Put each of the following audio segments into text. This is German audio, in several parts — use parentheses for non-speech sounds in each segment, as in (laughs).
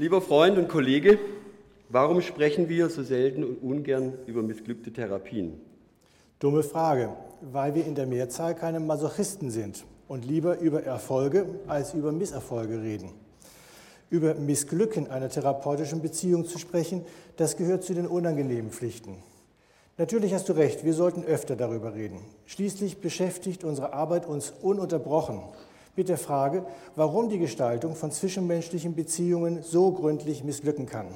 Lieber Freund und Kollege, warum sprechen wir so selten und ungern über missglückte Therapien? Dumme Frage, weil wir in der Mehrzahl keine Masochisten sind und lieber über Erfolge als über Misserfolge reden. Über Missglücken einer therapeutischen Beziehung zu sprechen, das gehört zu den unangenehmen Pflichten. Natürlich hast du recht, wir sollten öfter darüber reden. Schließlich beschäftigt unsere Arbeit uns ununterbrochen mit der Frage, warum die Gestaltung von zwischenmenschlichen Beziehungen so gründlich missglücken kann.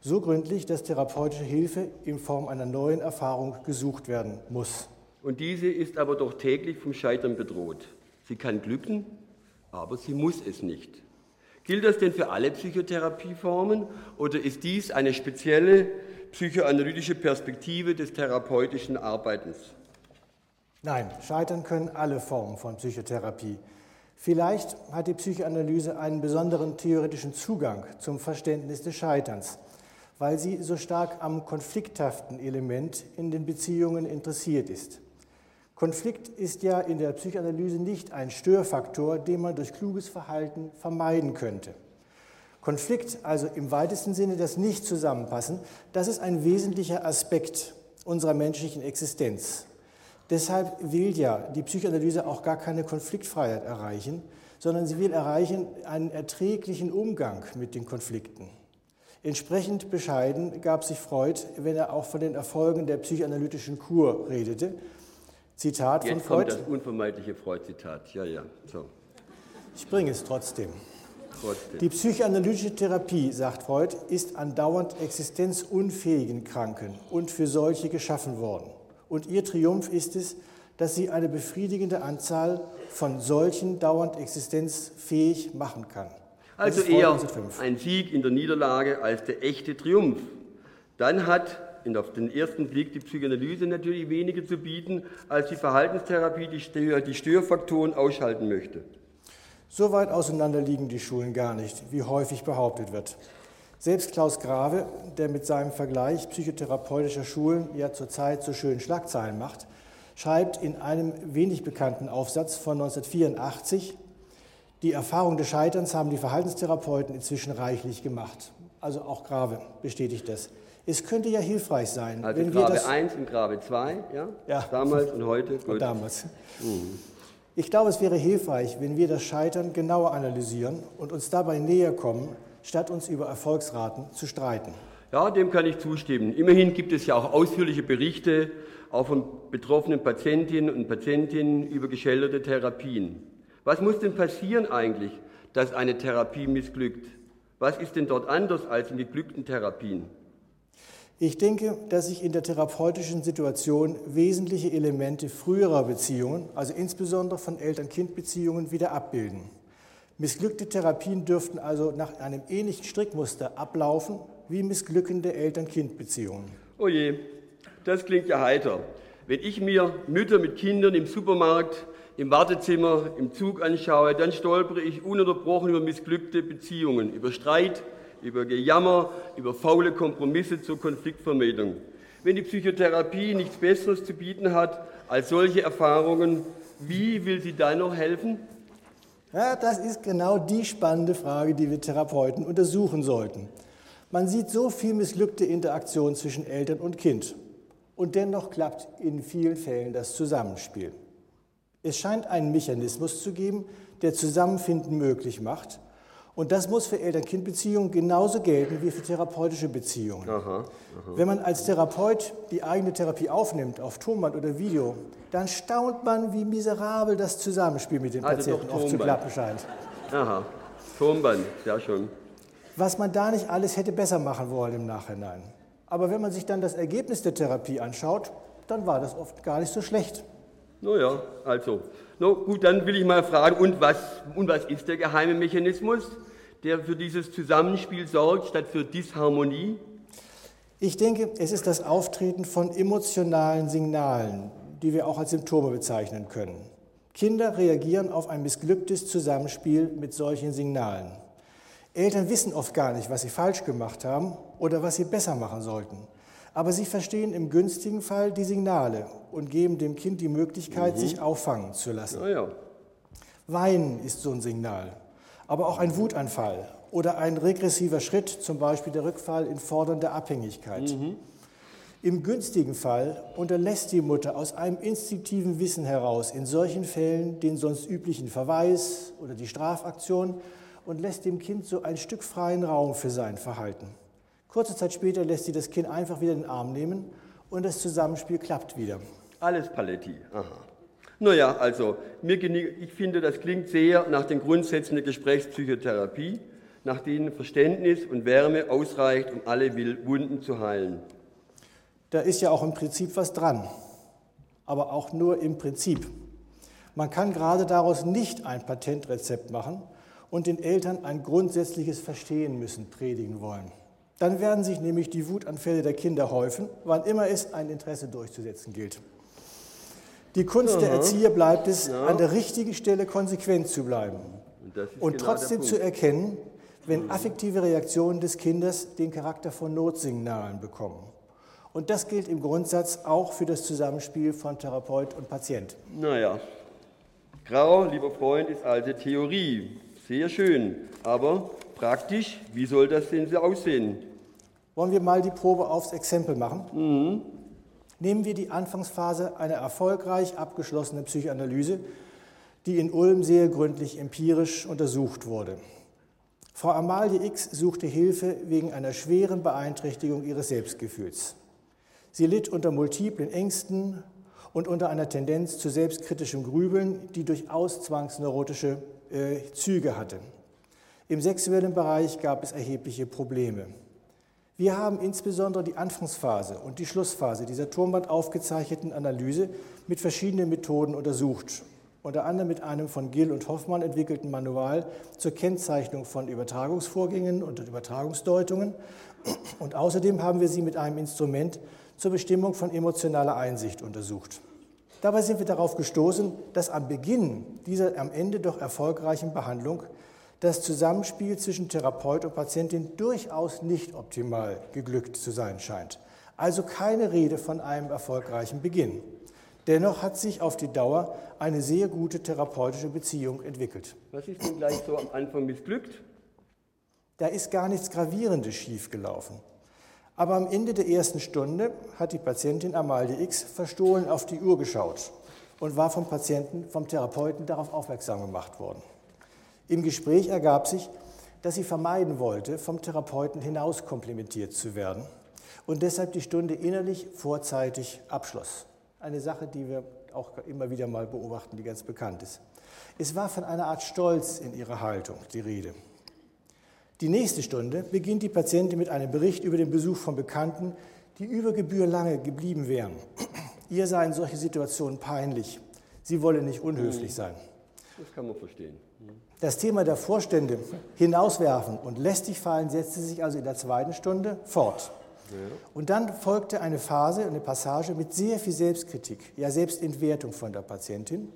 So gründlich, dass therapeutische Hilfe in Form einer neuen Erfahrung gesucht werden muss. Und diese ist aber doch täglich vom Scheitern bedroht. Sie kann glücken, aber sie muss es nicht. Gilt das denn für alle Psychotherapieformen oder ist dies eine spezielle psychoanalytische Perspektive des therapeutischen Arbeitens? Nein, scheitern können alle Formen von Psychotherapie. Vielleicht hat die Psychoanalyse einen besonderen theoretischen Zugang zum Verständnis des Scheiterns, weil sie so stark am konflikthaften Element in den Beziehungen interessiert ist. Konflikt ist ja in der Psychoanalyse nicht ein Störfaktor, den man durch kluges Verhalten vermeiden könnte. Konflikt, also im weitesten Sinne das Nicht-Zusammenpassen, das ist ein wesentlicher Aspekt unserer menschlichen Existenz. Deshalb will ja die Psychoanalyse auch gar keine Konfliktfreiheit erreichen, sondern sie will erreichen einen erträglichen Umgang mit den Konflikten. Entsprechend bescheiden gab sich Freud, wenn er auch von den Erfolgen der psychoanalytischen Kur redete Zitat Jetzt von Freud. kommt das unvermeidliche Freud-Zitat. Ja, ja. So. Ich bringe es trotzdem. Trotzdem. Die psychoanalytische Therapie, sagt Freud, ist andauernd existenzunfähigen Kranken und für solche geschaffen worden. Und ihr Triumph ist es, dass sie eine befriedigende Anzahl von solchen dauernd existenzfähig machen kann. Also eher ein Sieg in der Niederlage als der echte Triumph. Dann hat auf den ersten Blick die Psychoanalyse natürlich weniger zu bieten, als die Verhaltenstherapie die, Stör, die Störfaktoren ausschalten möchte. So weit auseinander liegen die Schulen gar nicht, wie häufig behauptet wird. Selbst Klaus Grave, der mit seinem Vergleich psychotherapeutischer Schulen ja zurzeit so schön Schlagzeilen macht, schreibt in einem wenig bekannten Aufsatz von 1984, die Erfahrung des Scheiterns haben die Verhaltenstherapeuten inzwischen reichlich gemacht. Also auch Grave bestätigt das. Es könnte ja hilfreich sein, also wenn Grabe wir das 1 und Grabe 2, ja? ja? Damals und heute. Gut. Und damals. Mhm. Ich glaube, es wäre hilfreich, wenn wir das Scheitern genauer analysieren und uns dabei näher kommen, statt uns über Erfolgsraten zu streiten. Ja, dem kann ich zustimmen. Immerhin gibt es ja auch ausführliche Berichte, auch von betroffenen Patientinnen und Patientinnen über geschilderte Therapien. Was muss denn passieren eigentlich, dass eine Therapie missglückt? Was ist denn dort anders als in geglückten Therapien? Ich denke, dass sich in der therapeutischen Situation wesentliche Elemente früherer Beziehungen, also insbesondere von Eltern-Kind-Beziehungen, wieder abbilden. Missglückte Therapien dürften also nach einem ähnlichen Strickmuster ablaufen wie missglückende Eltern-Kind-Beziehungen. Oh je, das klingt ja heiter. Wenn ich mir Mütter mit Kindern im Supermarkt, im Wartezimmer, im Zug anschaue, dann stolpere ich ununterbrochen über missglückte Beziehungen, über Streit, über Gejammer, über faule Kompromisse zur Konfliktvermeidung. Wenn die Psychotherapie nichts Besseres zu bieten hat als solche Erfahrungen, wie will sie dann noch helfen? Ja, das ist genau die spannende Frage, die wir Therapeuten untersuchen sollten. Man sieht so viel missglückte Interaktion zwischen Eltern und Kind. Und dennoch klappt in vielen Fällen das Zusammenspiel. Es scheint einen Mechanismus zu geben, der Zusammenfinden möglich macht und das muss für Eltern-Kind-Beziehungen genauso gelten wie für therapeutische Beziehungen. Aha, aha. Wenn man als Therapeut die eigene Therapie aufnimmt, auf Tonband oder Video, dann staunt man, wie miserabel das Zusammenspiel mit den also Patienten oft zu klappen scheint. Aha, Tonband, ja schon. Was man da nicht alles hätte besser machen wollen im Nachhinein. Aber wenn man sich dann das Ergebnis der Therapie anschaut, dann war das oft gar nicht so schlecht. Naja, also. No, gut, dann will ich mal fragen, und was, und was ist der geheime Mechanismus? Der für dieses Zusammenspiel sorgt, statt für Disharmonie? Ich denke, es ist das Auftreten von emotionalen Signalen, die wir auch als Symptome bezeichnen können. Kinder reagieren auf ein missglücktes Zusammenspiel mit solchen Signalen. Eltern wissen oft gar nicht, was sie falsch gemacht haben oder was sie besser machen sollten. Aber sie verstehen im günstigen Fall die Signale und geben dem Kind die Möglichkeit, mhm. sich auffangen zu lassen. Ja, ja. Weinen ist so ein Signal aber auch ein Wutanfall oder ein regressiver Schritt, zum Beispiel der Rückfall in fordernde Abhängigkeit. Mhm. Im günstigen Fall unterlässt die Mutter aus einem instinktiven Wissen heraus in solchen Fällen den sonst üblichen Verweis oder die Strafaktion und lässt dem Kind so ein Stück freien Raum für sein Verhalten. Kurze Zeit später lässt sie das Kind einfach wieder in den Arm nehmen und das Zusammenspiel klappt wieder. Alles Paletti. Aha. Naja, also mir, ich finde, das klingt sehr nach den Grundsätzen der Gesprächspsychotherapie, nach denen Verständnis und Wärme ausreicht, um alle Wunden zu heilen. Da ist ja auch im Prinzip was dran, aber auch nur im Prinzip. Man kann gerade daraus nicht ein Patentrezept machen und den Eltern ein grundsätzliches Verstehen müssen predigen wollen. Dann werden sich nämlich die Wutanfälle der Kinder häufen, wann immer es ein Interesse durchzusetzen gilt. Die Kunst Aha. der Erzieher bleibt es, ja. an der richtigen Stelle konsequent zu bleiben und, und genau trotzdem zu erkennen, wenn mhm. affektive Reaktionen des Kindes den Charakter von Notsignalen bekommen. Und das gilt im Grundsatz auch für das Zusammenspiel von Therapeut und Patient. Naja, grau, lieber Freund, ist alte Theorie. Sehr schön. Aber praktisch, wie soll das denn aussehen? Wollen wir mal die Probe aufs Exempel machen? Mhm. Nehmen wir die Anfangsphase einer erfolgreich abgeschlossenen Psychoanalyse, die in Ulm sehr gründlich empirisch untersucht wurde. Frau Amalie X suchte Hilfe wegen einer schweren Beeinträchtigung ihres Selbstgefühls. Sie litt unter multiplen Ängsten und unter einer Tendenz zu selbstkritischem Grübeln, die durchaus zwangsneurotische äh, Züge hatte. Im sexuellen Bereich gab es erhebliche Probleme. Wir haben insbesondere die Anfangsphase und die Schlussphase dieser Turmband aufgezeichneten Analyse mit verschiedenen Methoden untersucht, unter anderem mit einem von Gill und Hoffmann entwickelten Manual zur Kennzeichnung von Übertragungsvorgängen und Übertragungsdeutungen. Und außerdem haben wir sie mit einem Instrument zur Bestimmung von emotionaler Einsicht untersucht. Dabei sind wir darauf gestoßen, dass am Beginn dieser am Ende doch erfolgreichen Behandlung das Zusammenspiel zwischen Therapeut und Patientin durchaus nicht optimal geglückt zu sein scheint. Also keine Rede von einem erfolgreichen Beginn. Dennoch hat sich auf die Dauer eine sehr gute therapeutische Beziehung entwickelt. Was ist denn gleich so am Anfang missglückt? Da ist gar nichts Gravierendes schiefgelaufen. Aber am Ende der ersten Stunde hat die Patientin Amalie X verstohlen auf die Uhr geschaut und war vom Patienten, vom Therapeuten darauf aufmerksam gemacht worden. Im Gespräch ergab sich, dass sie vermeiden wollte, vom Therapeuten hinaus komplimentiert zu werden und deshalb die Stunde innerlich vorzeitig abschloss. Eine Sache, die wir auch immer wieder mal beobachten, die ganz bekannt ist. Es war von einer Art Stolz in ihrer Haltung die Rede. Die nächste Stunde beginnt die Patientin mit einem Bericht über den Besuch von Bekannten, die über Gebühr lange geblieben wären. (clears throat) Ihr seien solche Situationen peinlich. Sie wolle nicht unhöflich sein. Das kann man verstehen. Das Thema der Vorstände hinauswerfen und lästig fallen setzte sich also in der zweiten Stunde fort. Und dann folgte eine Phase, eine Passage mit sehr viel Selbstkritik, ja Selbstentwertung von der Patientin.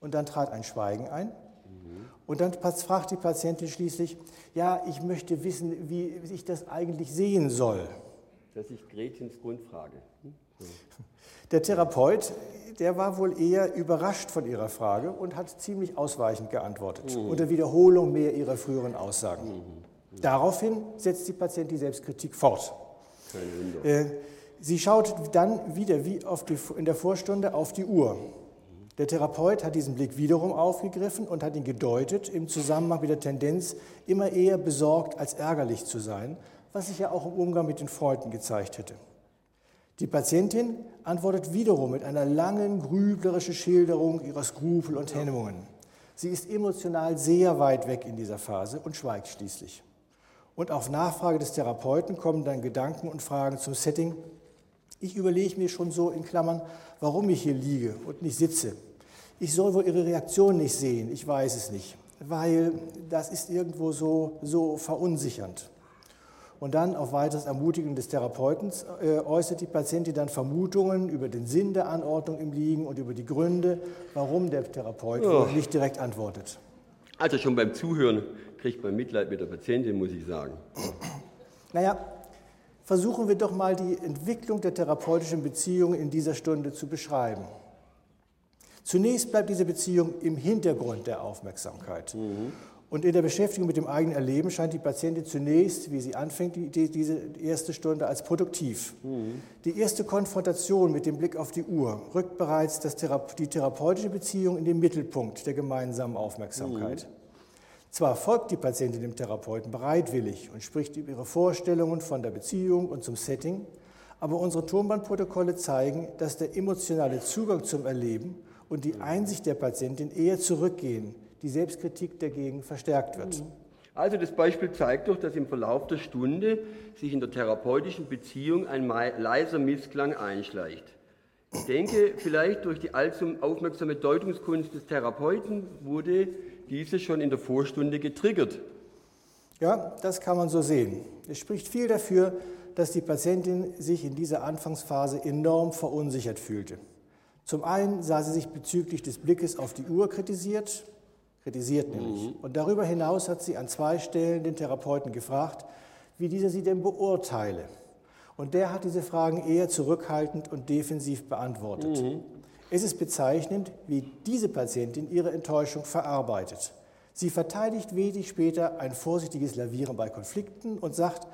Und dann trat ein Schweigen ein. Mhm. Und dann fragt die Patientin schließlich, ja, ich möchte wissen, wie ich das eigentlich sehen soll. Das ist Gretchens Grundfrage. Hm? Der Therapeut, der war wohl eher überrascht von ihrer Frage und hat ziemlich ausweichend geantwortet, mhm. unter Wiederholung mehr ihrer früheren Aussagen. Mhm. Daraufhin setzt die Patientin die Selbstkritik fort. Äh, sie schaut dann wieder wie die, in der Vorstunde auf die Uhr. Der Therapeut hat diesen Blick wiederum aufgegriffen und hat ihn gedeutet im Zusammenhang mit der Tendenz, immer eher besorgt als ärgerlich zu sein, was sich ja auch im Umgang mit den Freunden gezeigt hätte. Die Patientin antwortet wiederum mit einer langen, grüblerischen Schilderung ihrer Skrupel und Hemmungen. Sie ist emotional sehr weit weg in dieser Phase und schweigt schließlich. Und auf Nachfrage des Therapeuten kommen dann Gedanken und Fragen zum Setting. Ich überlege mir schon so in Klammern, warum ich hier liege und nicht sitze. Ich soll wohl Ihre Reaktion nicht sehen, ich weiß es nicht, weil das ist irgendwo so, so verunsichernd. Und dann auf weiteres Ermutigen des Therapeuten äh, äußert die Patientin dann Vermutungen über den Sinn der Anordnung im Liegen und über die Gründe, warum der Therapeut oh. nicht direkt antwortet. Also schon beim Zuhören kriegt man Mitleid mit der Patientin, muss ich sagen. Naja, versuchen wir doch mal die Entwicklung der therapeutischen Beziehung in dieser Stunde zu beschreiben. Zunächst bleibt diese Beziehung im Hintergrund der Aufmerksamkeit. Mhm. Und in der Beschäftigung mit dem eigenen Erleben scheint die Patientin zunächst, wie sie anfängt, die, diese erste Stunde als produktiv. Mhm. Die erste Konfrontation mit dem Blick auf die Uhr rückt bereits Thera die therapeutische Beziehung in den Mittelpunkt der gemeinsamen Aufmerksamkeit. Mhm. Zwar folgt die Patientin dem Therapeuten bereitwillig und spricht über ihre Vorstellungen von der Beziehung und zum Setting, aber unsere Tonbandprotokolle zeigen, dass der emotionale Zugang zum Erleben und die Einsicht der Patientin eher zurückgehen, die Selbstkritik dagegen verstärkt wird. Also das Beispiel zeigt doch, dass im Verlauf der Stunde sich in der therapeutischen Beziehung ein leiser Missklang einschleicht. Ich denke, vielleicht durch die allzu aufmerksame Deutungskunst des Therapeuten wurde diese schon in der Vorstunde getriggert. Ja, das kann man so sehen. Es spricht viel dafür, dass die Patientin sich in dieser Anfangsphase enorm verunsichert fühlte. Zum einen sah sie sich bezüglich des Blickes auf die Uhr kritisiert, kritisiert nämlich. Mhm. Und darüber hinaus hat sie an zwei Stellen den Therapeuten gefragt, wie dieser sie denn beurteile. Und der hat diese Fragen eher zurückhaltend und defensiv beantwortet. Mhm. Es ist bezeichnend, wie diese Patientin ihre Enttäuschung verarbeitet. Sie verteidigt wenig später ein vorsichtiges Lavieren bei Konflikten und sagt,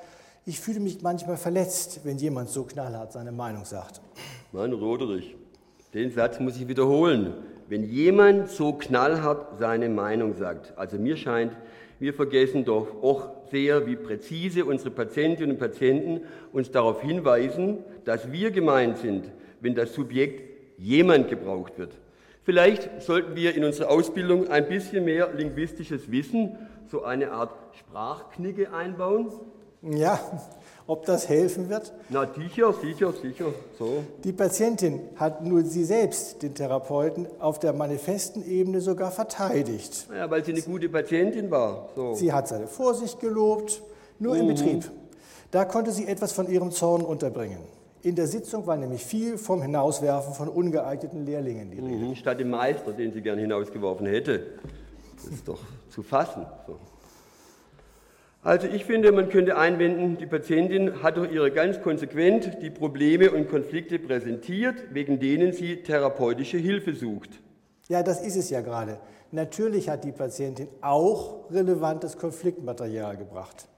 ich fühle mich manchmal verletzt, wenn jemand so knallhart seine Meinung sagt. Mann, Roderich, den Satz muss ich wiederholen wenn jemand so knallhart seine Meinung sagt. Also mir scheint, wir vergessen doch auch sehr, wie präzise unsere Patientinnen und Patienten uns darauf hinweisen, dass wir gemeint sind, wenn das Subjekt jemand gebraucht wird. Vielleicht sollten wir in unserer Ausbildung ein bisschen mehr linguistisches Wissen, so eine Art Sprachknicke einbauen. Ja, ob das helfen wird? Na, sicher, sicher, sicher. So. Die Patientin hat nur sie selbst, den Therapeuten, auf der manifesten Ebene sogar verteidigt. Ja, weil sie eine gute Patientin war. So. Sie hat seine Vorsicht gelobt, nur mhm. im Betrieb. Da konnte sie etwas von ihrem Zorn unterbringen. In der Sitzung war nämlich viel vom Hinauswerfen von ungeeigneten Lehrlingen die Rede. Mhm, statt dem Meister, den sie gern hinausgeworfen hätte. Das ist doch zu fassen. So. Also ich finde, man könnte einwenden, die Patientin hat durch ihre ganz konsequent die Probleme und Konflikte präsentiert, wegen denen sie therapeutische Hilfe sucht. Ja, das ist es ja gerade. Natürlich hat die Patientin auch relevantes Konfliktmaterial gebracht.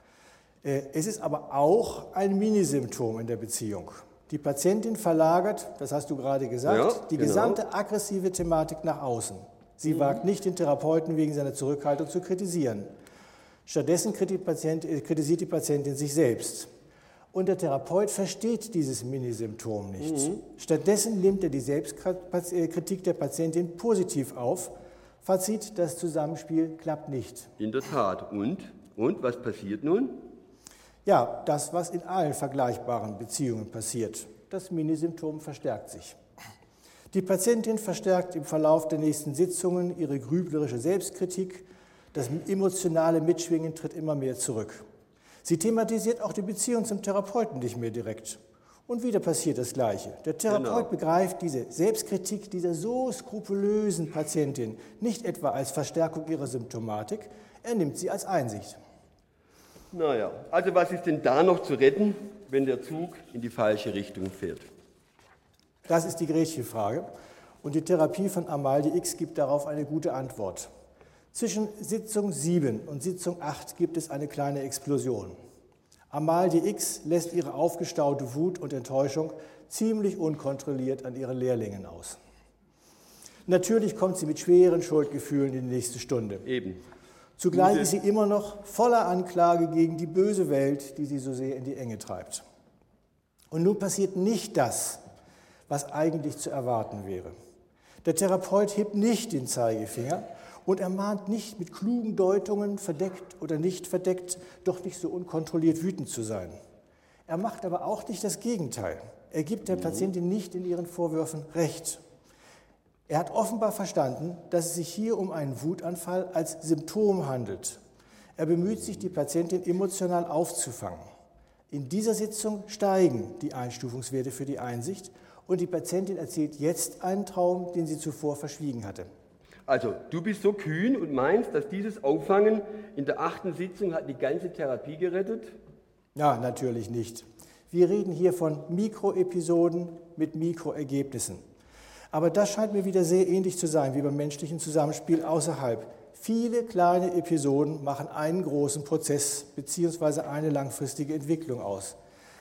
Äh, es ist aber auch ein Minisymptom in der Beziehung. Die Patientin verlagert, das hast du gerade gesagt, ja, die genau. gesamte aggressive Thematik nach außen. Sie mhm. wagt nicht, den Therapeuten wegen seiner Zurückhaltung zu kritisieren. Stattdessen äh, kritisiert die Patientin sich selbst. Und der Therapeut versteht dieses Minisymptom nicht. Mhm. Stattdessen nimmt er die Selbstkritik der Patientin positiv auf. Fazit, das Zusammenspiel klappt nicht. In der Tat. Und? Und was passiert nun? Ja, das, was in allen vergleichbaren Beziehungen passiert. Das Minisymptom verstärkt sich. Die Patientin verstärkt im Verlauf der nächsten Sitzungen ihre grüblerische Selbstkritik das emotionale Mitschwingen tritt immer mehr zurück. Sie thematisiert auch die Beziehung zum Therapeuten nicht mehr direkt. Und wieder passiert das Gleiche. Der Therapeut genau. begreift diese Selbstkritik dieser so skrupulösen Patientin nicht etwa als Verstärkung ihrer Symptomatik, er nimmt sie als Einsicht. Naja, also was ist denn da noch zu retten, wenn der Zug in die falsche Richtung fährt? Das ist die Gretchenfrage. Und die Therapie von Amalie X gibt darauf eine gute Antwort. Zwischen Sitzung 7 und Sitzung 8 gibt es eine kleine Explosion. Amalie X lässt ihre aufgestaute Wut und Enttäuschung ziemlich unkontrolliert an ihren Lehrlingen aus. Natürlich kommt sie mit schweren Schuldgefühlen in die nächste Stunde. Eben. Zugleich ist sie immer noch voller Anklage gegen die böse Welt, die sie so sehr in die Enge treibt. Und nun passiert nicht das, was eigentlich zu erwarten wäre. Der Therapeut hebt nicht den Zeigefinger und er mahnt nicht mit klugen Deutungen, verdeckt oder nicht verdeckt, doch nicht so unkontrolliert wütend zu sein. Er macht aber auch nicht das Gegenteil. Er gibt der mhm. Patientin nicht in ihren Vorwürfen Recht. Er hat offenbar verstanden, dass es sich hier um einen Wutanfall als Symptom handelt. Er bemüht sich, die Patientin emotional aufzufangen. In dieser Sitzung steigen die Einstufungswerte für die Einsicht und die Patientin erzählt jetzt einen Traum, den sie zuvor verschwiegen hatte. Also, du bist so kühn und meinst, dass dieses Auffangen in der achten Sitzung hat die ganze Therapie gerettet? Ja, natürlich nicht. Wir reden hier von Mikroepisoden mit Mikroergebnissen. Aber das scheint mir wieder sehr ähnlich zu sein wie beim menschlichen Zusammenspiel außerhalb. Viele kleine Episoden machen einen großen Prozess bzw. eine langfristige Entwicklung aus.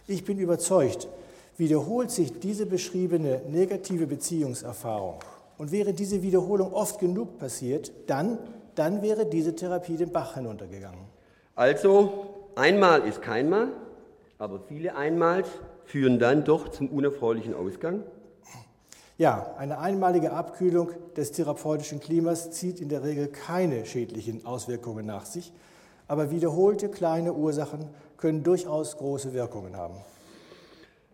Ich bin überzeugt, wiederholt sich diese beschriebene negative Beziehungserfahrung und wäre diese Wiederholung oft genug passiert, dann, dann wäre diese Therapie den Bach hinuntergegangen. Also, einmal ist keinmal, aber viele Einmals führen dann doch zum unerfreulichen Ausgang. Ja, eine einmalige Abkühlung des therapeutischen Klimas zieht in der Regel keine schädlichen Auswirkungen nach sich, aber wiederholte kleine Ursachen können durchaus große Wirkungen haben.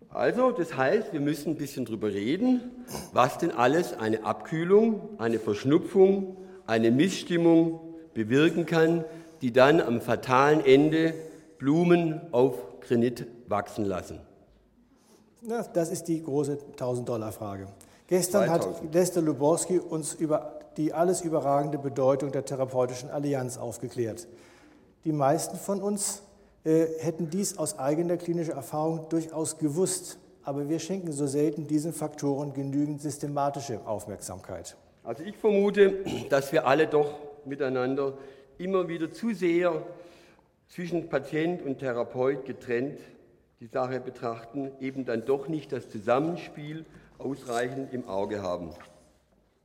Also, das heißt, wir müssen ein bisschen drüber reden, was denn alles eine Abkühlung, eine Verschnupfung, eine Missstimmung bewirken kann, die dann am fatalen Ende Blumen auf Granit wachsen lassen. Ja, das ist die große 1000-Dollar-Frage. Gestern 2000. hat Lester Luborski uns über die alles überragende Bedeutung der therapeutischen Allianz aufgeklärt. Die meisten von uns hätten dies aus eigener klinischer Erfahrung durchaus gewusst, aber wir schenken so selten diesen Faktoren genügend systematische Aufmerksamkeit. Also ich vermute, dass wir alle doch miteinander immer wieder zu sehr zwischen Patient und Therapeut getrennt die Sache betrachten, eben dann doch nicht das Zusammenspiel ausreichend im Auge haben.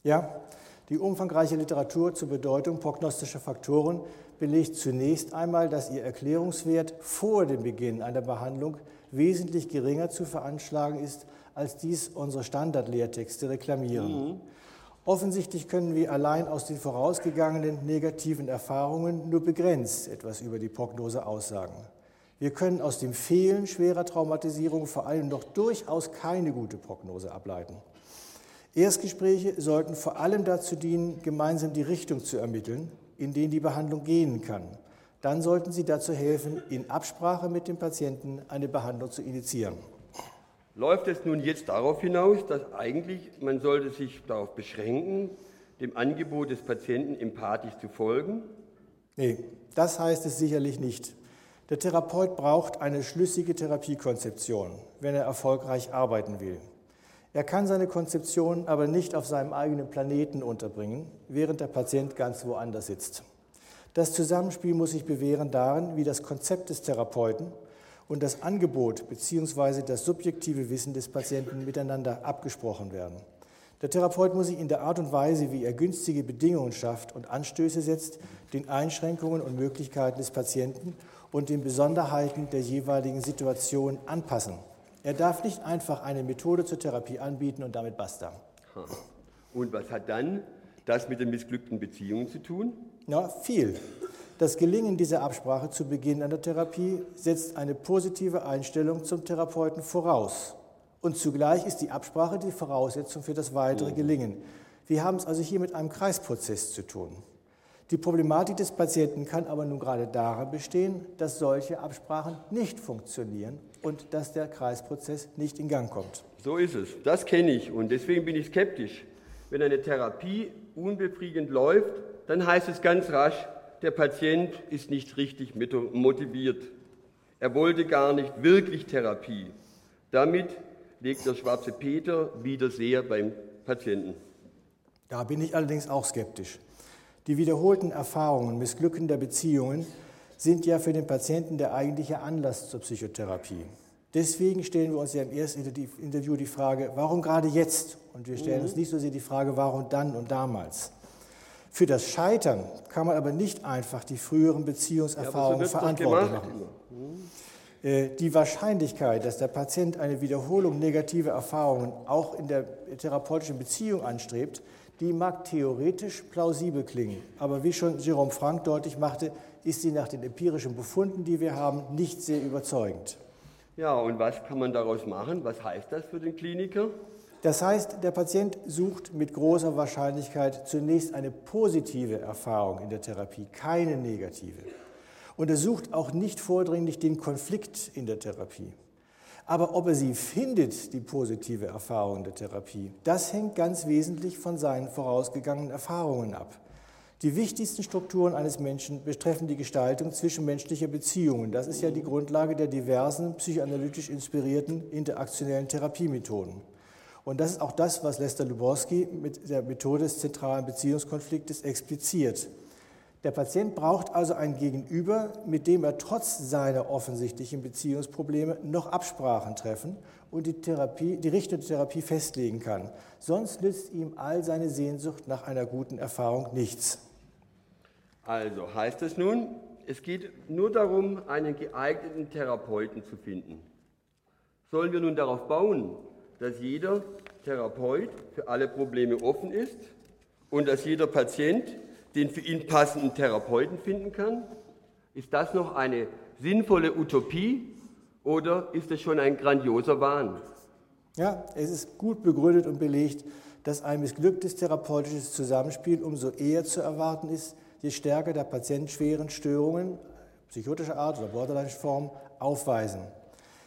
Ja, die umfangreiche Literatur zur Bedeutung prognostischer Faktoren belegt zunächst einmal, dass ihr Erklärungswert vor dem Beginn einer Behandlung wesentlich geringer zu veranschlagen ist, als dies unsere Standardlehrtexte reklamieren. Mhm. Offensichtlich können wir allein aus den vorausgegangenen negativen Erfahrungen nur begrenzt etwas über die Prognose aussagen. Wir können aus dem Fehlen schwerer Traumatisierung vor allem noch durchaus keine gute Prognose ableiten. Erstgespräche sollten vor allem dazu dienen, gemeinsam die Richtung zu ermitteln, in die die Behandlung gehen kann. Dann sollten sie dazu helfen, in Absprache mit dem Patienten eine Behandlung zu initiieren. Läuft es nun jetzt darauf hinaus, dass eigentlich man sollte sich darauf beschränken, dem Angebot des Patienten empathisch zu folgen? Nee, das heißt es sicherlich nicht. Der Therapeut braucht eine schlüssige Therapiekonzeption, wenn er erfolgreich arbeiten will. Er kann seine Konzeption aber nicht auf seinem eigenen Planeten unterbringen, während der Patient ganz woanders sitzt. Das Zusammenspiel muss sich bewähren darin, wie das Konzept des Therapeuten und das Angebot bzw. das subjektive Wissen des Patienten miteinander abgesprochen werden. Der Therapeut muss sich in der Art und Weise, wie er günstige Bedingungen schafft und Anstöße setzt, den Einschränkungen und Möglichkeiten des Patienten und den Besonderheiten der jeweiligen Situation anpassen. Er darf nicht einfach eine Methode zur Therapie anbieten und damit basta. Und was hat dann das mit den missglückten Beziehungen zu tun? Na, viel. Das Gelingen dieser Absprache zu Beginn einer Therapie setzt eine positive Einstellung zum Therapeuten voraus. Und zugleich ist die Absprache die Voraussetzung für das weitere. Gelingen. Wir haben es also hier mit einem Kreisprozess zu tun. Die Problematik des Patienten kann aber nun gerade darin bestehen, dass solche Absprachen nicht funktionieren und dass der Kreisprozess nicht in Gang kommt. So ist es. Das kenne ich und deswegen bin ich skeptisch. Wenn eine Therapie unbefriedigend läuft, dann heißt es ganz rasch, der Patient ist nicht richtig motiviert. Er wollte gar nicht wirklich Therapie. Damit legt der schwarze Peter wieder sehr beim Patienten. Da bin ich allerdings auch skeptisch. Die wiederholten Erfahrungen missglückender Beziehungen sind ja für den Patienten der eigentliche Anlass zur Psychotherapie. Deswegen stellen wir uns ja im ersten Interview die Frage, warum gerade jetzt? Und wir stellen mhm. uns nicht so sehr die Frage, warum dann und damals. Für das Scheitern kann man aber nicht einfach die früheren Beziehungserfahrungen ja, so verantwortlich machen. Mhm. Äh, die Wahrscheinlichkeit, dass der Patient eine Wiederholung negativer Erfahrungen auch in der therapeutischen Beziehung anstrebt, die mag theoretisch plausibel klingen, aber wie schon Jerome Frank deutlich machte, ist sie nach den empirischen Befunden, die wir haben, nicht sehr überzeugend. Ja, und was kann man daraus machen? Was heißt das für den Kliniker? Das heißt, der Patient sucht mit großer Wahrscheinlichkeit zunächst eine positive Erfahrung in der Therapie, keine negative. Und er sucht auch nicht vordringlich den Konflikt in der Therapie. Aber ob er sie findet, die positive Erfahrung der Therapie, das hängt ganz wesentlich von seinen vorausgegangenen Erfahrungen ab. Die wichtigsten Strukturen eines Menschen betreffen die Gestaltung zwischenmenschlicher Beziehungen. Das ist ja die Grundlage der diversen psychoanalytisch inspirierten interaktionellen Therapiemethoden. Und das ist auch das, was Lester Luborski mit der Methode des zentralen Beziehungskonfliktes expliziert. Der Patient braucht also ein Gegenüber, mit dem er trotz seiner offensichtlichen Beziehungsprobleme noch Absprachen treffen und die, Therapie, die Richtung der Therapie festlegen kann. Sonst nützt ihm all seine Sehnsucht nach einer guten Erfahrung nichts. Also heißt es nun, es geht nur darum, einen geeigneten Therapeuten zu finden. Sollen wir nun darauf bauen, dass jeder Therapeut für alle Probleme offen ist und dass jeder Patient den für ihn passenden Therapeuten finden kann? Ist das noch eine sinnvolle Utopie oder ist es schon ein grandioser Wahn? Ja, es ist gut begründet und belegt, dass ein missglücktes therapeutisches Zusammenspiel umso eher zu erwarten ist, je stärker der Patient schweren Störungen psychotischer Art oder Borderline-Form aufweisen.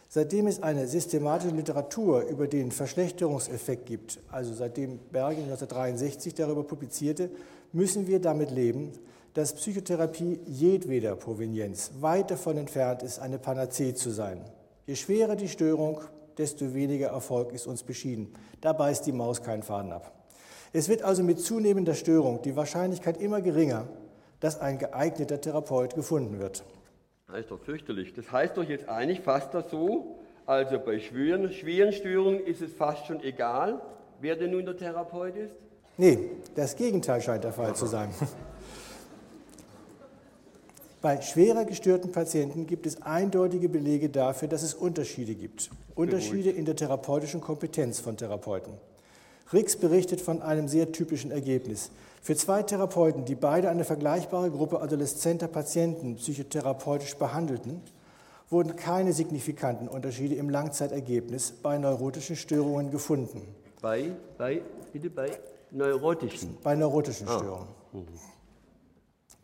Seitdem es eine systematische Literatur über den Verschlechterungseffekt gibt, also seitdem Bergin 1963 darüber publizierte, müssen wir damit leben, dass Psychotherapie jedweder Provenienz weit davon entfernt ist, eine Panazee zu sein. Je schwerer die Störung, desto weniger Erfolg ist uns beschieden. Da beißt die Maus keinen Faden ab. Es wird also mit zunehmender Störung die Wahrscheinlichkeit immer geringer, dass ein geeigneter Therapeut gefunden wird. Das ist doch fürchterlich. Das heißt doch jetzt eigentlich fast das so, also bei schweren, schweren Störungen ist es fast schon egal, wer denn nun der Therapeut ist? Nee, das Gegenteil scheint der Fall zu sein. (laughs) Bei schwerer gestörten Patienten gibt es eindeutige Belege dafür, dass es Unterschiede gibt. Unterschiede in der therapeutischen Kompetenz von Therapeuten. Rix berichtet von einem sehr typischen Ergebnis. Für zwei Therapeuten, die beide eine vergleichbare Gruppe adoleszenter Patienten psychotherapeutisch behandelten, wurden keine signifikanten Unterschiede im Langzeitergebnis bei neurotischen Störungen gefunden. Bei, bei, bitte bei neurotischen? Bei neurotischen ah. Störungen. Mhm.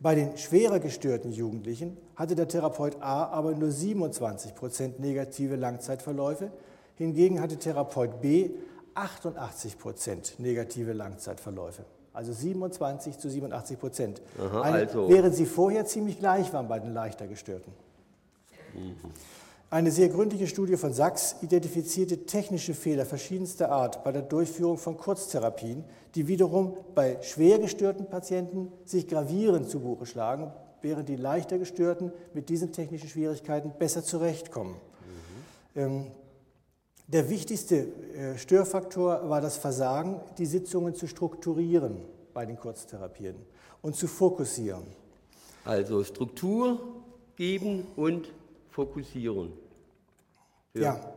Bei den schwerer gestörten Jugendlichen hatte der Therapeut A aber nur 27 Prozent negative Langzeitverläufe, hingegen hatte Therapeut B 88 Prozent negative Langzeitverläufe. Also 27 zu 87 Prozent. Aha, also. Während sie vorher ziemlich gleich waren bei den leichter gestörten. Mhm. Eine sehr gründliche Studie von Sachs identifizierte technische Fehler verschiedenster Art bei der Durchführung von Kurztherapien, die wiederum bei schwer gestörten Patienten sich gravierend zu Buche schlagen, während die leichter gestörten mit diesen technischen Schwierigkeiten besser zurechtkommen. Mhm. Ähm, der wichtigste äh, Störfaktor war das Versagen, die Sitzungen zu strukturieren bei den Kurztherapien und zu fokussieren. Also Struktur geben und fokussieren. Ja. ja.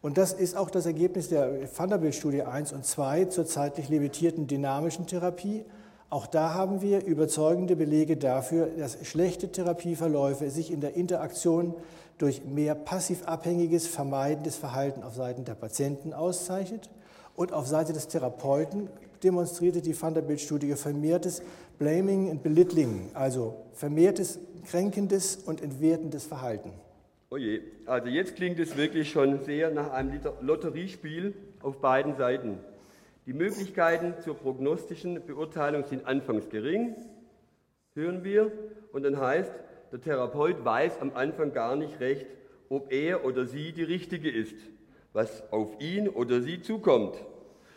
Und das ist auch das Ergebnis der Vanderbilt-Studie 1 und 2 zur zeitlich limitierten dynamischen Therapie. Auch da haben wir überzeugende Belege dafür, dass schlechte Therapieverläufe sich in der Interaktion durch mehr passiv-abhängiges, vermeidendes Verhalten auf Seiten der Patienten auszeichnet und auf Seite des Therapeuten demonstrierte die Vanderbilt-Studie vermehrtes Blaming und Belittling, also vermehrtes kränkendes und entwertendes Verhalten. Oje, oh also jetzt klingt es wirklich schon sehr nach einem Lotteriespiel auf beiden Seiten. Die Möglichkeiten zur prognostischen Beurteilung sind anfangs gering, hören wir, und dann heißt, der Therapeut weiß am Anfang gar nicht recht, ob er oder sie die Richtige ist, was auf ihn oder sie zukommt.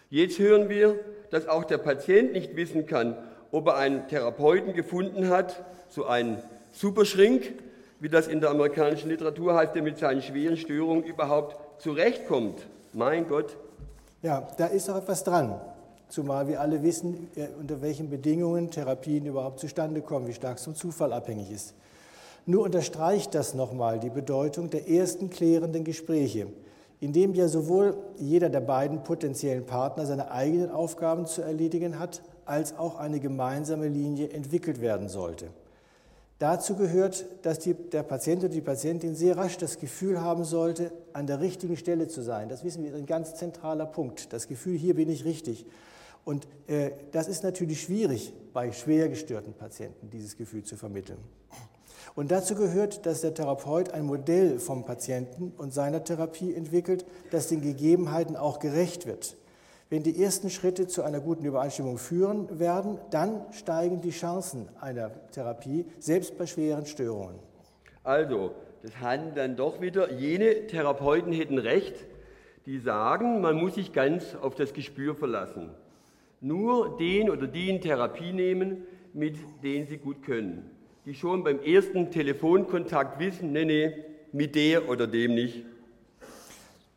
Jetzt hören wir, dass auch der Patient nicht wissen kann, ob er einen Therapeuten gefunden hat, so einen Superschrink, wie das in der amerikanischen Literatur heißt, der mit seinen schweren Störungen überhaupt zurechtkommt. Mein Gott. Ja, da ist auch etwas dran. Zumal wir alle wissen, äh, unter welchen Bedingungen Therapien überhaupt zustande kommen, wie stark es vom Zufall abhängig ist. Nur unterstreicht das nochmal die Bedeutung der ersten klärenden Gespräche, in dem ja sowohl jeder der beiden potenziellen Partner seine eigenen Aufgaben zu erledigen hat, als auch eine gemeinsame Linie entwickelt werden sollte. Dazu gehört, dass die, der Patient oder die Patientin sehr rasch das Gefühl haben sollte, an der richtigen Stelle zu sein. Das wissen wir, ist ein ganz zentraler Punkt. Das Gefühl, hier bin ich richtig. Und äh, das ist natürlich schwierig, bei schwer gestörten Patienten dieses Gefühl zu vermitteln. Und dazu gehört, dass der Therapeut ein Modell vom Patienten und seiner Therapie entwickelt, das den Gegebenheiten auch gerecht wird. Wenn die ersten Schritte zu einer guten Übereinstimmung führen werden, dann steigen die Chancen einer Therapie, selbst bei schweren Störungen. Also, das haben dann doch wieder, jene Therapeuten hätten recht, die sagen, man muss sich ganz auf das Gespür verlassen. Nur den oder die in Therapie nehmen, mit denen sie gut können. Die schon beim ersten Telefonkontakt wissen, nee, nee, mit der oder dem nicht.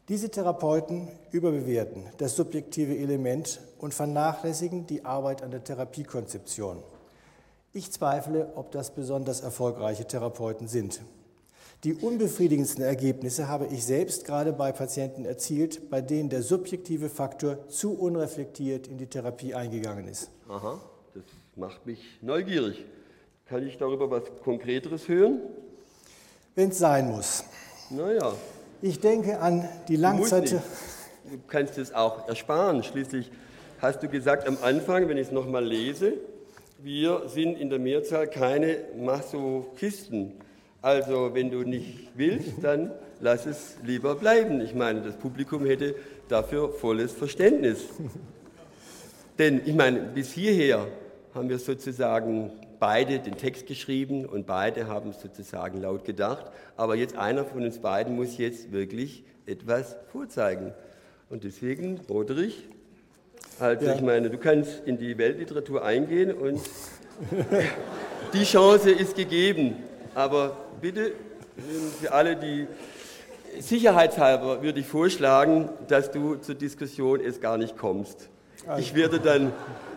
Diese Therapeuten überbewerten das subjektive Element und vernachlässigen die Arbeit an der Therapiekonzeption. Ich zweifle, ob das besonders erfolgreiche Therapeuten sind. Die unbefriedigendsten Ergebnisse habe ich selbst gerade bei Patienten erzielt, bei denen der subjektive Faktor zu unreflektiert in die Therapie eingegangen ist. Aha, das macht mich neugierig. Kann ich darüber was Konkreteres hören? Wenn es sein muss. Naja, Ich denke an die Langzeit. Du, du kannst es auch ersparen. Schließlich hast du gesagt am Anfang, wenn ich es nochmal lese, wir sind in der Mehrzahl keine Masochisten. Also wenn du nicht willst, dann lass es lieber bleiben. Ich meine, das Publikum hätte dafür volles Verständnis. (laughs) Denn ich meine, bis hierher haben wir sozusagen beide den Text geschrieben und beide haben sozusagen laut gedacht. Aber jetzt einer von uns beiden muss jetzt wirklich etwas vorzeigen. Und deswegen, Roderich, also Ja. ich meine, du kannst in die Weltliteratur eingehen und die Chance ist gegeben. Aber bitte, für alle, die sicherheitshalber würde ich vorschlagen, dass du zur Diskussion erst gar nicht kommst. Ich werde dann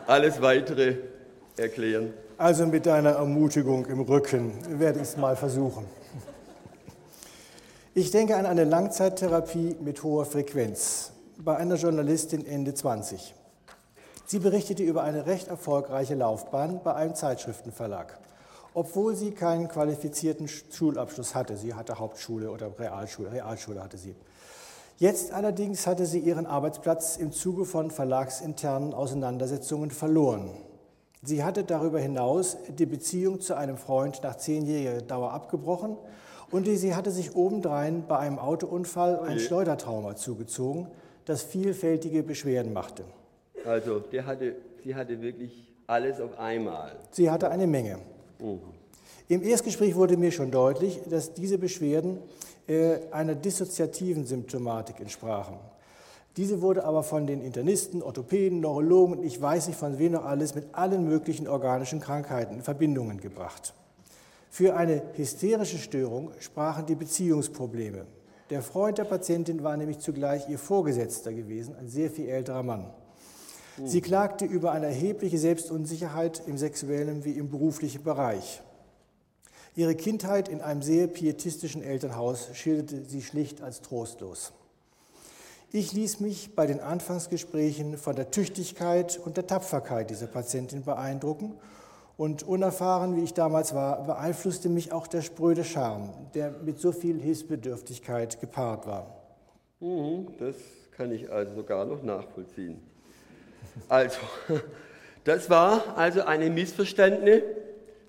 alles weitere erklären. Also mit deiner Ermutigung im Rücken werde ich es mal versuchen. Ich denke an eine Langzeittherapie mit hoher Frequenz bei einer Journalistin Ende 20. Sie berichtete über eine recht erfolgreiche Laufbahn bei einem Zeitschriftenverlag, obwohl sie keinen qualifizierten Schulabschluss hatte. Sie hatte Hauptschule oder Realschule, Realschule hatte sie. Jetzt allerdings hatte sie ihren Arbeitsplatz im Zuge von verlagsinternen Auseinandersetzungen verloren. Sie hatte darüber hinaus die Beziehung zu einem Freund nach zehnjähriger Dauer abgebrochen und sie hatte sich obendrein bei einem Autounfall ein Oje. Schleudertrauma zugezogen, das vielfältige Beschwerden machte. Also, der hatte, sie hatte wirklich alles auf einmal. Sie hatte eine Menge. Im Erstgespräch wurde mir schon deutlich, dass diese Beschwerden äh, einer dissoziativen Symptomatik entsprachen. Diese wurde aber von den Internisten, Orthopäden, Neurologen und ich weiß nicht von wem noch alles mit allen möglichen organischen Krankheiten in Verbindungen gebracht. Für eine hysterische Störung sprachen die Beziehungsprobleme. Der Freund der Patientin war nämlich zugleich ihr Vorgesetzter gewesen, ein sehr viel älterer Mann. Sie klagte über eine erhebliche Selbstunsicherheit im sexuellen wie im beruflichen Bereich. Ihre Kindheit in einem sehr pietistischen Elternhaus schilderte sie schlicht als trostlos. Ich ließ mich bei den Anfangsgesprächen von der Tüchtigkeit und der Tapferkeit dieser Patientin beeindrucken und unerfahren wie ich damals war, beeinflusste mich auch der spröde Charme, der mit so viel Hilfsbedürftigkeit gepaart war. Mhm, das kann ich also sogar noch nachvollziehen. Also, (laughs) das war also eine missverstandene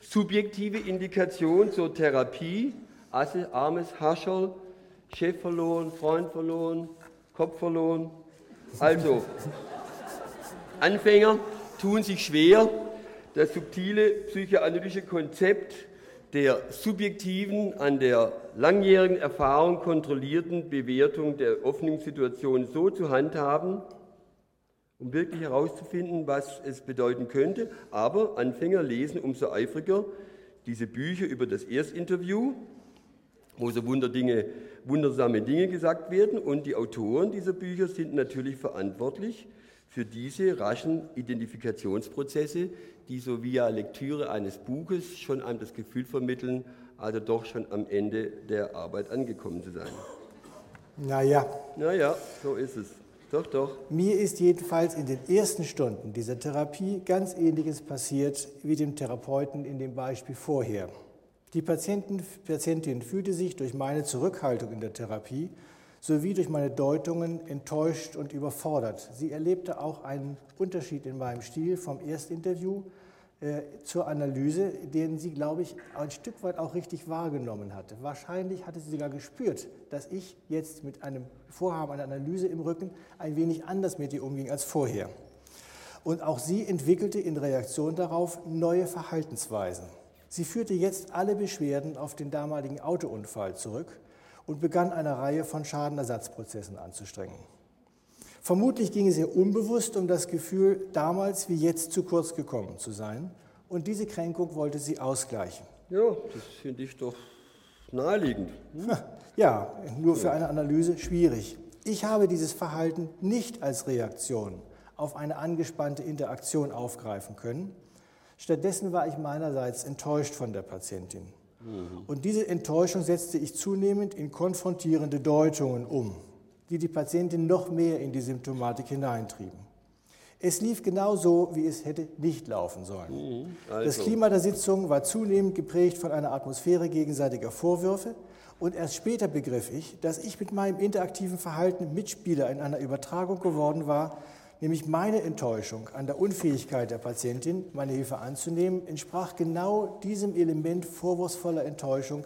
subjektive Indikation zur Therapie. Armes Hascherl, Chef verloren, Freund verloren, Kopf verloren. Also, Anfänger tun sich schwer, das subtile psychoanalytische Konzept der subjektiven, an der langjährigen Erfahrung kontrollierten Bewertung der offenen so zu handhaben, um wirklich herauszufinden, was es bedeuten könnte. Aber Anfänger lesen umso eifriger diese Bücher über das Erstinterview, wo so Wunderdinge, wundersame Dinge gesagt werden. Und die Autoren dieser Bücher sind natürlich verantwortlich für diese raschen Identifikationsprozesse, die so via Lektüre eines Buches schon einem das Gefühl vermitteln, also doch schon am Ende der Arbeit angekommen zu sein. Naja, Naja, so ist es. Doch, doch. Mir ist jedenfalls in den ersten Stunden dieser Therapie ganz Ähnliches passiert wie dem Therapeuten in dem Beispiel vorher. Die Patientin, Patientin fühlte sich durch meine Zurückhaltung in der Therapie sowie durch meine Deutungen enttäuscht und überfordert. Sie erlebte auch einen Unterschied in meinem Stil vom Erstinterview äh, zur Analyse, den sie, glaube ich, ein Stück weit auch richtig wahrgenommen hatte. Wahrscheinlich hatte sie sogar gespürt, dass ich jetzt mit einem Vorhaben einer Analyse im Rücken ein wenig anders mit ihr umging als vorher. Und auch sie entwickelte in Reaktion darauf neue Verhaltensweisen. Sie führte jetzt alle Beschwerden auf den damaligen Autounfall zurück und begann eine Reihe von Schadenersatzprozessen anzustrengen. Vermutlich ging es ihr unbewusst um das Gefühl, damals wie jetzt zu kurz gekommen zu sein Und diese Kränkung wollte sie ausgleichen. Ja, das finde ich doch naheliegend. Ja, nur für eine Analyse schwierig. Ich habe dieses Verhalten nicht als Reaktion auf eine angespannte Interaktion aufgreifen können. Stattdessen war ich meinerseits enttäuscht von der Patientin. Mhm. Und diese Enttäuschung setzte ich zunehmend in konfrontierende Deutungen um, die die Patientin noch mehr in die Symptomatik hineintrieben. Es lief genau so, wie es hätte nicht laufen sollen. Mhm. Also. Das Klima der Sitzung war zunehmend geprägt von einer Atmosphäre gegenseitiger Vorwürfe. Und erst später begriff ich, dass ich mit meinem interaktiven Verhalten Mitspieler in einer Übertragung geworden war, nämlich meine Enttäuschung an der Unfähigkeit der Patientin, meine Hilfe anzunehmen, entsprach genau diesem Element vorwurfsvoller Enttäuschung,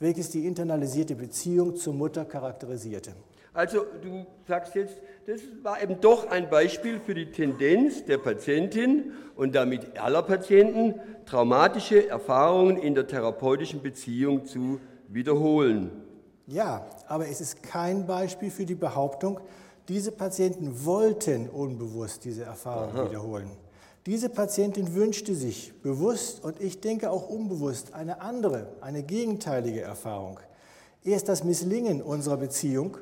welches die internalisierte Beziehung zur Mutter charakterisierte. Also du sagst jetzt, das war eben doch ein Beispiel für die Tendenz der Patientin und damit aller Patienten, traumatische Erfahrungen in der therapeutischen Beziehung zu wiederholen. Ja, aber es ist kein Beispiel für die Behauptung, diese Patienten wollten unbewusst diese Erfahrung Aha. wiederholen. Diese Patientin wünschte sich bewusst und ich denke auch unbewusst eine andere, eine gegenteilige Erfahrung. Erst das Misslingen unserer Beziehung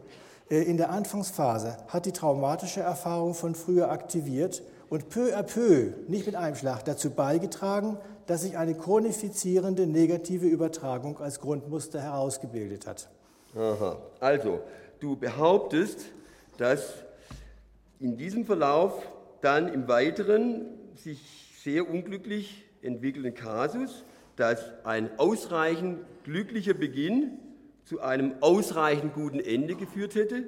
äh, in der Anfangsphase hat die traumatische Erfahrung von früher aktiviert und peu à peu, nicht mit einem Schlag, dazu beigetragen, dass sich eine chronifizierende negative Übertragung als Grundmuster herausgebildet hat. Aha. Also, du behauptest, dass in diesem Verlauf dann im Weiteren sich sehr unglücklich entwickelnden Kasus, dass ein ausreichend glücklicher Beginn zu einem ausreichend guten Ende geführt hätte?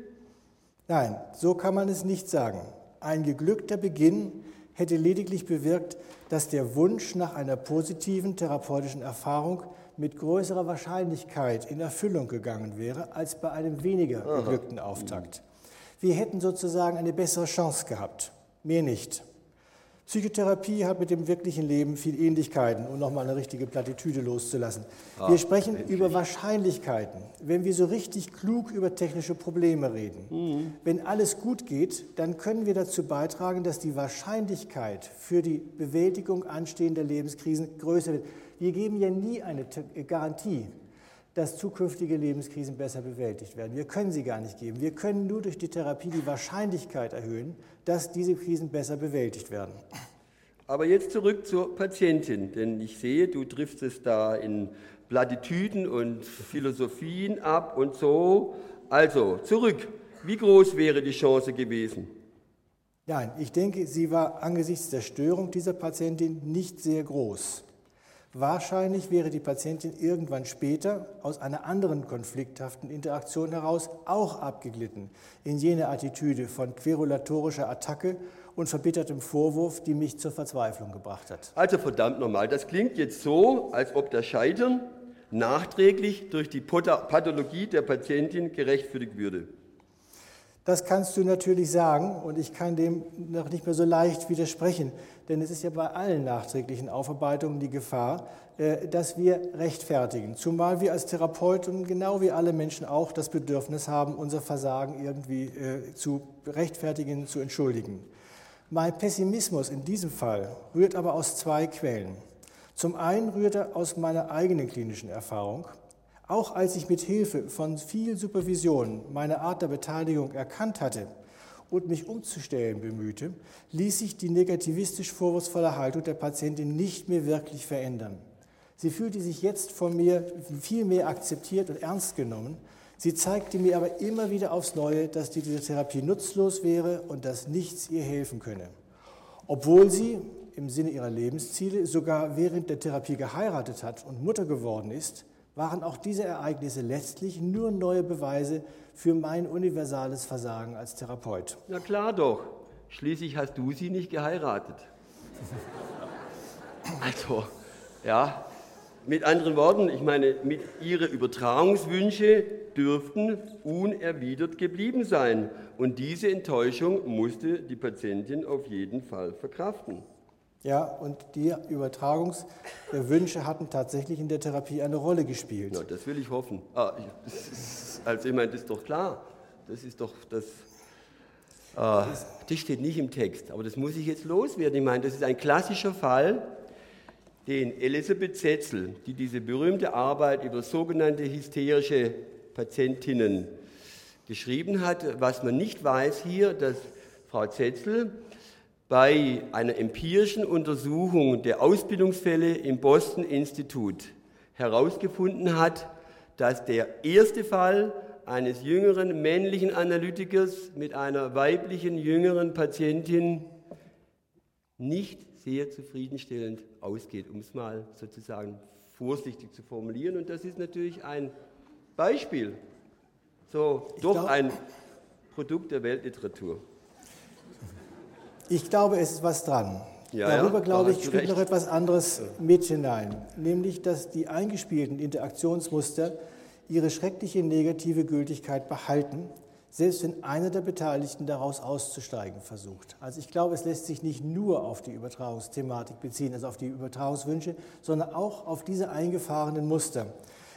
Nein, so kann man es nicht sagen. Ein geglückter Beginn hätte lediglich bewirkt, dass der Wunsch nach einer positiven therapeutischen Erfahrung mit größerer Wahrscheinlichkeit in Erfüllung gegangen wäre als bei einem weniger geglückten Auftakt. Wir hätten sozusagen eine bessere Chance gehabt, mehr nicht. Psychotherapie hat mit dem wirklichen Leben viel Ähnlichkeiten, um nochmal eine richtige Plattitüde loszulassen. Ah, wir sprechen endlich. über Wahrscheinlichkeiten, wenn wir so richtig klug über technische Probleme reden. Mhm. Wenn alles gut geht, dann können wir dazu beitragen, dass die Wahrscheinlichkeit für die Bewältigung anstehender Lebenskrisen größer wird. Wir geben ja nie eine Garantie, dass zukünftige Lebenskrisen besser bewältigt werden. Wir können sie gar nicht geben. Wir können nur durch die Therapie die Wahrscheinlichkeit erhöhen, dass diese Krisen besser bewältigt werden. Aber jetzt zurück zur Patientin, denn ich sehe, du triffst es da in Plattitüden und Philosophien ab und so. Also zurück, wie groß wäre die Chance gewesen? Nein, ich denke, sie war angesichts der Störung dieser Patientin nicht sehr groß. Wahrscheinlich wäre die Patientin irgendwann später aus einer anderen konflikthaften Interaktion heraus auch abgeglitten in jene Attitüde von querulatorischer Attacke und verbittertem Vorwurf, die mich zur Verzweiflung gebracht hat. Also verdammt nochmal, das klingt jetzt so, als ob das Scheitern nachträglich durch die Pathologie der Patientin gerechtfertigt würde. Das kannst du natürlich sagen und ich kann dem noch nicht mehr so leicht widersprechen, denn es ist ja bei allen nachträglichen Aufarbeitungen die Gefahr, äh, dass wir rechtfertigen, zumal wir als Therapeuten genau wie alle Menschen auch das Bedürfnis haben, unser Versagen irgendwie äh, zu rechtfertigen, zu entschuldigen. Mein Pessimismus in diesem Fall rührt aber aus zwei Quellen. Zum einen rührt er aus meiner eigenen klinischen Erfahrung, auch als ich mit Hilfe von viel Supervision meine Art der Beteiligung erkannt hatte und mich umzustellen bemühte, ließ sich die negativistisch vorwurfsvolle Haltung der Patientin nicht mehr wirklich verändern. Sie fühlte sich jetzt von mir viel mehr akzeptiert und ernst genommen. Sie zeigte mir aber immer wieder aufs Neue, dass diese Therapie nutzlos wäre und dass nichts ihr helfen könne. Obwohl sie im Sinne ihrer Lebensziele sogar während der Therapie geheiratet hat und Mutter geworden ist, waren auch diese Ereignisse letztlich nur neue Beweise für mein universales Versagen als Therapeut. Na klar doch. Schließlich hast du sie nicht geheiratet. also, ja, mit anderen Worten, ich meine, mit ihre Übertragungswünsche dürften unerwidert geblieben sein. Und diese Enttäuschung musste die Patientin auf jeden Fall verkraften. Ja, und die Übertragungswünsche hatten tatsächlich in der Therapie eine Rolle gespielt. Ja, das will ich hoffen. Ah, also ich meine, das ist doch klar. Das ist doch das. Äh, das steht nicht im Text, aber das muss ich jetzt loswerden. Ich meine, das ist ein klassischer Fall. den Elisabeth Zetzel, die diese berühmte Arbeit über sogenannte hysterische Patientinnen geschrieben hat. Was man nicht weiß hier, dass Frau Zetzel bei einer empirischen Untersuchung der Ausbildungsfälle im Boston Institut herausgefunden hat, dass der erste Fall eines jüngeren männlichen Analytikers mit einer weiblichen jüngeren Patientin nicht sehr zufriedenstellend ausgeht, um es mal sozusagen vorsichtig zu formulieren. Und das ist natürlich ein Beispiel, so doch ein Produkt der Weltliteratur. Ich glaube, es ist was dran. Ja, Darüber, ja, glaube ich, spielt noch etwas anderes mit hinein, nämlich, dass die eingespielten Interaktionsmuster ihre schreckliche negative Gültigkeit behalten, selbst wenn einer der Beteiligten daraus auszusteigen versucht. Also ich glaube, es lässt sich nicht nur auf die Übertragungsthematik beziehen, also auf die Übertragungswünsche, sondern auch auf diese eingefahrenen Muster.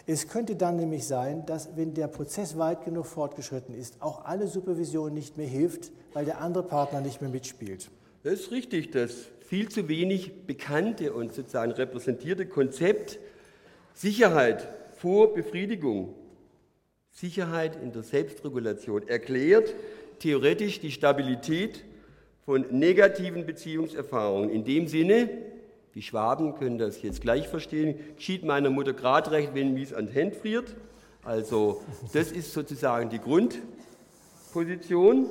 Es könnte dann nämlich sein, dass, wenn der Prozess weit genug fortgeschritten ist, auch alle Supervision nicht mehr hilft, weil der andere Partner nicht mehr mitspielt. Das ist richtig, das viel zu wenig bekannte und sozusagen repräsentierte Konzept Sicherheit vor Befriedigung Sicherheit in der Selbstregulation erklärt theoretisch die Stabilität von negativen Beziehungserfahrungen. In dem Sinne, die Schwaben können das jetzt gleich verstehen, geschieht meiner Mutter gerade recht, wenn mies an Hand friert. Also das ist sozusagen die Grundposition.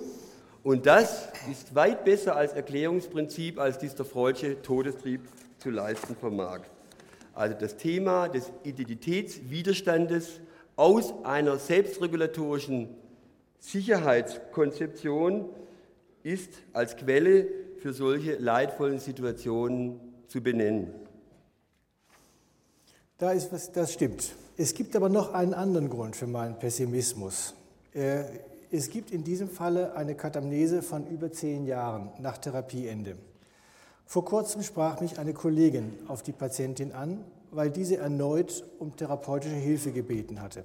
Und das ist weit besser als Erklärungsprinzip, als dies der Freudsche Todestrieb zu leisten vermag. Also das Thema des Identitätswiderstandes aus einer selbstregulatorischen Sicherheitskonzeption ist als Quelle für solche leidvollen Situationen zu benennen. Da ist was, das stimmt. Es gibt aber noch einen anderen Grund für meinen Pessimismus. Äh, es gibt in diesem Falle eine Katamnese von über zehn Jahren nach Therapieende. Vor kurzem sprach mich eine Kollegin auf die Patientin an weil diese erneut um therapeutische Hilfe gebeten hatte.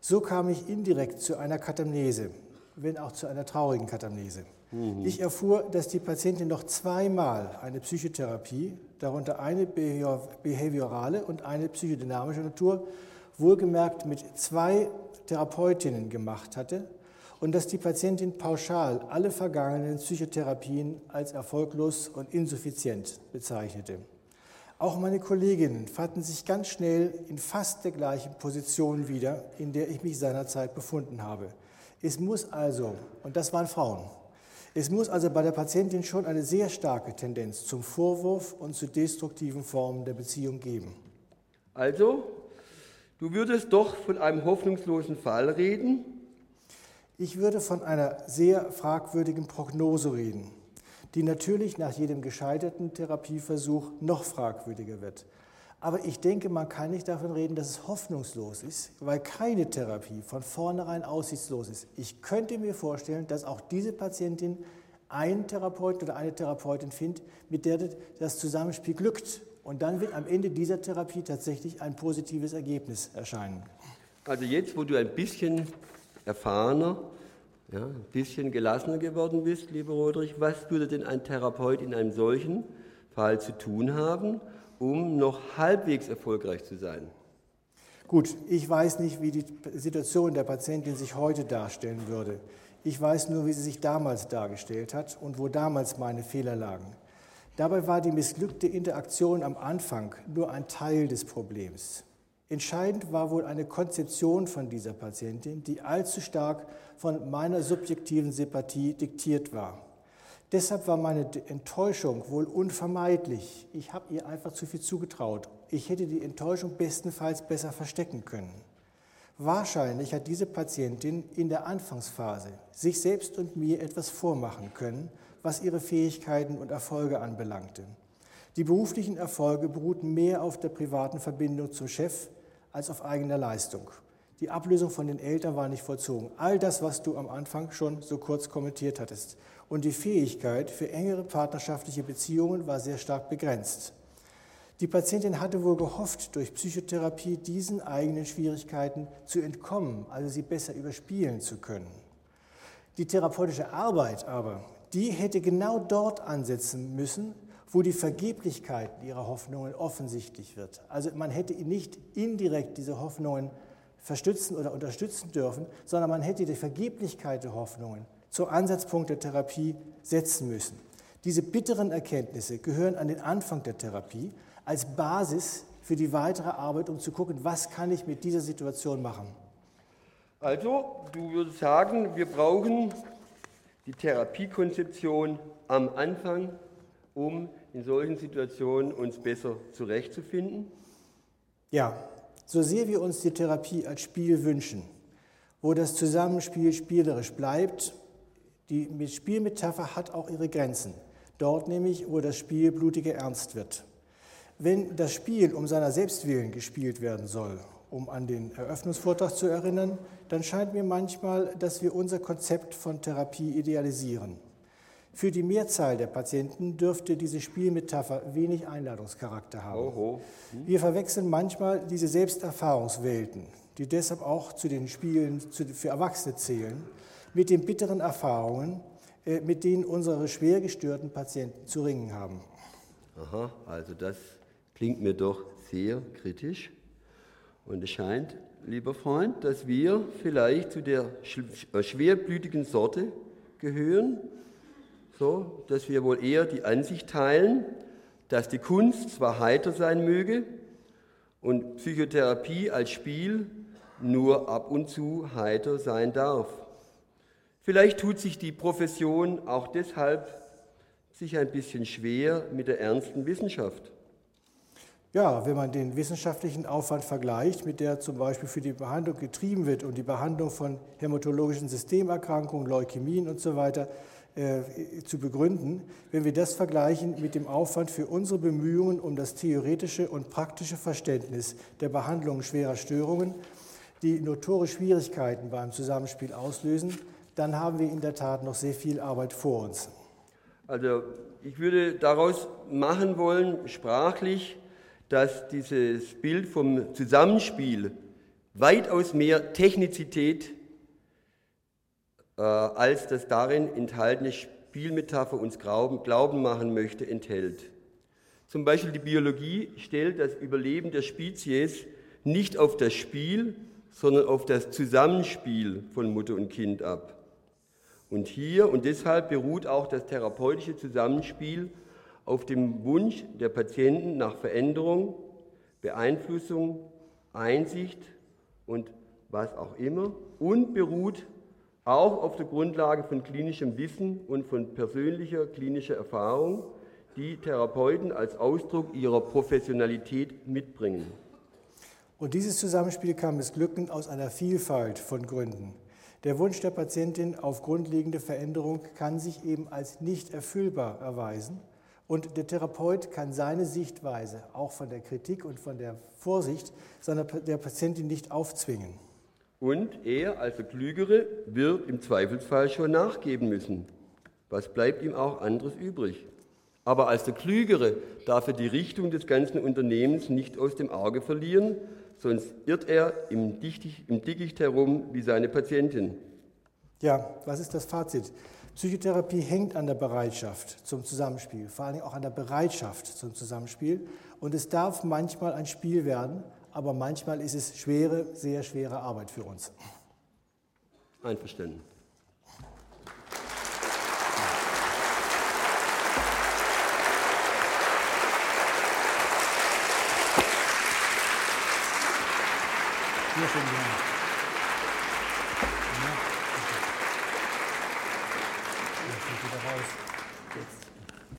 So kam ich indirekt zu einer Katamnese, wenn auch zu einer traurigen Katamnese. Mhm. Ich erfuhr, dass die Patientin noch zweimal eine Psychotherapie, darunter eine behaviorale und eine psychodynamische Natur, wohlgemerkt mit zwei Therapeutinnen gemacht hatte und dass die Patientin pauschal alle vergangenen Psychotherapien als erfolglos und insuffizient bezeichnete. Auch meine Kolleginnen fanden sich ganz schnell in fast der gleichen Position wieder, in der ich mich seinerzeit befunden habe. Es muss also, und das waren Frauen, es muss also bei der Patientin schon eine sehr starke Tendenz zum Vorwurf und zu destruktiven Formen der Beziehung geben. Also, du würdest doch von einem hoffnungslosen Fall reden? Ich würde von einer sehr fragwürdigen Prognose reden die natürlich nach jedem gescheiterten Therapieversuch noch fragwürdiger wird. Aber ich denke, man kann nicht davon reden, dass es hoffnungslos ist, weil keine Therapie von vornherein aussichtslos ist. Ich könnte mir vorstellen, dass auch diese Patientin einen Therapeuten oder eine Therapeutin findet, mit der das Zusammenspiel glückt. Und dann wird am Ende dieser Therapie tatsächlich ein positives Ergebnis erscheinen. Also jetzt, wo du ein bisschen erfahrener ja, ein bisschen gelassener geworden bist, lieber Rodrich, was würde denn ein Therapeut in einem solchen Fall zu tun haben, um noch halbwegs erfolgreich zu sein? Gut, ich weiß nicht, wie die Situation der Patientin sich heute darstellen würde. Ich weiß nur, wie sie sich damals dargestellt hat und wo damals meine Fehler lagen. Dabei war die missglückte Interaktion am Anfang nur ein Teil des Problems. Entscheidend war wohl eine Konzeption von dieser Patientin, die allzu stark von meiner subjektiven Sympathie diktiert war. Deshalb war meine Enttäuschung wohl unvermeidlich. Ich habe ihr einfach zu viel zugetraut. Ich hätte die Enttäuschung bestenfalls besser verstecken können. Wahrscheinlich hat diese Patientin in der Anfangsphase sich selbst und mir etwas vormachen können, was ihre Fähigkeiten und Erfolge anbelangte. Die beruflichen Erfolge beruhten mehr auf der privaten Verbindung zum Chef als auf eigener Leistung. Die Ablösung von den Eltern war nicht vollzogen. All das, was du am Anfang schon so kurz kommentiert hattest. Und die Fähigkeit für engere partnerschaftliche Beziehungen war sehr stark begrenzt. Die Patientin hatte wohl gehofft, durch Psychotherapie diesen eigenen Schwierigkeiten zu entkommen, also sie besser überspielen zu können. Die therapeutische Arbeit aber, die hätte genau dort ansetzen müssen, wo die Vergeblichkeit ihrer Hoffnungen offensichtlich wird. Also man hätte nicht indirekt diese Hoffnungen verstützen oder unterstützen dürfen, sondern man hätte die Vergeblichkeit der Hoffnungen zum Ansatzpunkt der Therapie setzen müssen. Diese bitteren Erkenntnisse gehören an den Anfang der Therapie als Basis für die weitere Arbeit, um zu gucken, was kann ich mit dieser Situation machen. Also, du würdest sagen, wir brauchen die Therapiekonzeption am Anfang, um in solchen Situationen uns besser zurechtzufinden? Ja, so sehr wir uns die Therapie als Spiel wünschen, wo das Zusammenspiel spielerisch bleibt, die Spielmetapher hat auch ihre Grenzen. Dort nämlich, wo das Spiel blutiger Ernst wird. Wenn das Spiel um seiner Selbstwillen gespielt werden soll, um an den Eröffnungsvortrag zu erinnern, dann scheint mir manchmal, dass wir unser Konzept von Therapie idealisieren. Für die Mehrzahl der Patienten dürfte diese Spielmetapher wenig Einladungscharakter haben. Hm. Wir verwechseln manchmal diese Selbsterfahrungswelten, die deshalb auch zu den Spielen für Erwachsene zählen, mit den bitteren Erfahrungen, äh, mit denen unsere schwer gestörten Patienten zu ringen haben. Aha, also das klingt mir doch sehr kritisch. Und es scheint, lieber Freund, dass wir vielleicht zu der äh, schwerblütigen Sorte gehören, so dass wir wohl eher die Ansicht teilen, dass die Kunst zwar heiter sein möge und Psychotherapie als Spiel nur ab und zu heiter sein darf. Vielleicht tut sich die Profession auch deshalb sich ein bisschen schwer mit der ernsten Wissenschaft. Ja, wenn man den wissenschaftlichen Aufwand vergleicht, mit der zum Beispiel für die Behandlung getrieben wird und die Behandlung von hämatologischen Systemerkrankungen, Leukämien und so weiter äh, zu begründen, wenn wir das vergleichen mit dem Aufwand für unsere Bemühungen um das theoretische und praktische Verständnis der Behandlung schwerer Störungen, die notorisch Schwierigkeiten beim Zusammenspiel auslösen, dann haben wir in der Tat noch sehr viel Arbeit vor uns. Also ich würde daraus machen wollen, sprachlich, dass dieses Bild vom Zusammenspiel weitaus mehr Technizität äh, als das darin enthaltene Spielmetapher uns glauben, glauben machen möchte, enthält. Zum Beispiel die Biologie stellt das Überleben der Spezies nicht auf das Spiel, sondern auf das Zusammenspiel von Mutter und Kind ab. Und hier und deshalb beruht auch das therapeutische Zusammenspiel auf dem Wunsch der Patienten nach Veränderung, Beeinflussung, Einsicht und was auch immer und beruht auch auf der Grundlage von klinischem Wissen und von persönlicher klinischer Erfahrung, die Therapeuten als Ausdruck ihrer Professionalität mitbringen. Und dieses Zusammenspiel kann missglücken aus einer Vielfalt von Gründen. Der Wunsch der Patientin auf grundlegende Veränderung kann sich eben als nicht erfüllbar erweisen. Und der Therapeut kann seine Sichtweise auch von der Kritik und von der Vorsicht seiner, der Patientin nicht aufzwingen. Und er als der Klügere wird im Zweifelsfall schon nachgeben müssen. Was bleibt ihm auch anderes übrig? Aber als der Klügere darf er die Richtung des ganzen Unternehmens nicht aus dem Auge verlieren, sonst irrt er im, Dickicht, im Dickicht herum wie seine Patientin. Ja, was ist das Fazit? Psychotherapie hängt an der Bereitschaft zum Zusammenspiel, vor allem auch an der Bereitschaft zum Zusammenspiel. Und es darf manchmal ein Spiel werden, aber manchmal ist es schwere, sehr schwere Arbeit für uns. Einverstanden. Sehr schön,